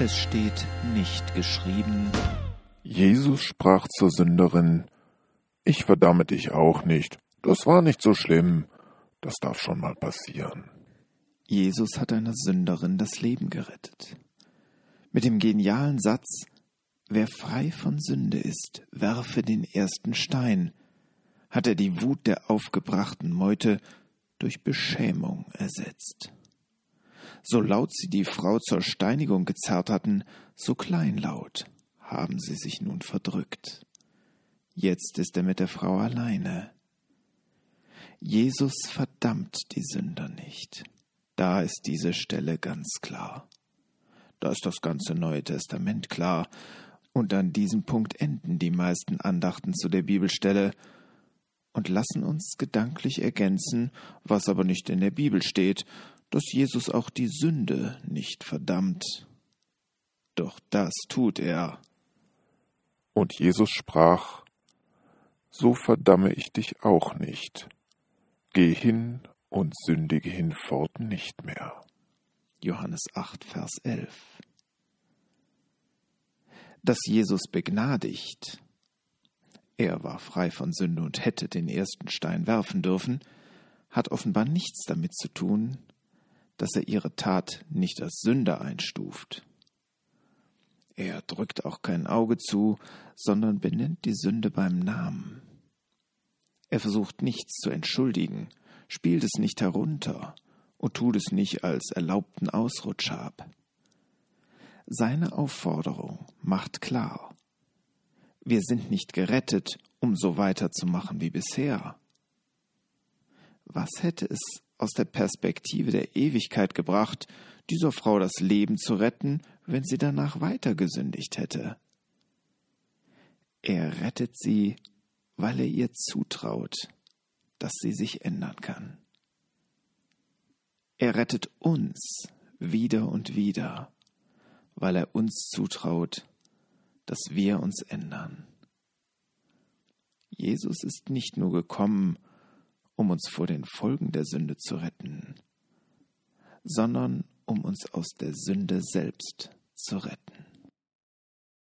Es steht nicht geschrieben. Jesus sprach zur Sünderin, Ich verdamme dich auch nicht. Das war nicht so schlimm. Das darf schon mal passieren. Jesus hat einer Sünderin das Leben gerettet. Mit dem genialen Satz, Wer frei von Sünde ist, werfe den ersten Stein, hat er die Wut der aufgebrachten Meute durch Beschämung ersetzt. So laut sie die Frau zur Steinigung gezerrt hatten, so kleinlaut haben sie sich nun verdrückt. Jetzt ist er mit der Frau alleine. Jesus verdammt die Sünder nicht. Da ist diese Stelle ganz klar. Da ist das ganze Neue Testament klar, und an diesem Punkt enden die meisten Andachten zu der Bibelstelle und lassen uns gedanklich ergänzen, was aber nicht in der Bibel steht, dass Jesus auch die Sünde nicht verdammt. Doch das tut er. Und Jesus sprach, So verdamme ich dich auch nicht. Geh hin und sündige hinfort nicht mehr. Johannes 8, Vers 11 dass Jesus begnadigt. Er war frei von Sünde und hätte den ersten Stein werfen dürfen, hat offenbar nichts damit zu tun, dass er ihre Tat nicht als Sünde einstuft. Er drückt auch kein Auge zu, sondern benennt die Sünde beim Namen. Er versucht nichts zu entschuldigen, spielt es nicht herunter und tut es nicht als erlaubten Ausrutscher ab. Seine Aufforderung macht klar, wir sind nicht gerettet, um so weiterzumachen wie bisher. Was hätte es aus der Perspektive der Ewigkeit gebracht, dieser Frau das Leben zu retten, wenn sie danach weiter gesündigt hätte? Er rettet sie, weil er ihr zutraut, dass sie sich ändern kann. Er rettet uns wieder und wieder, weil er uns zutraut, dass wir uns ändern. Jesus ist nicht nur gekommen, um uns vor den Folgen der Sünde zu retten, sondern um uns aus der Sünde selbst zu retten.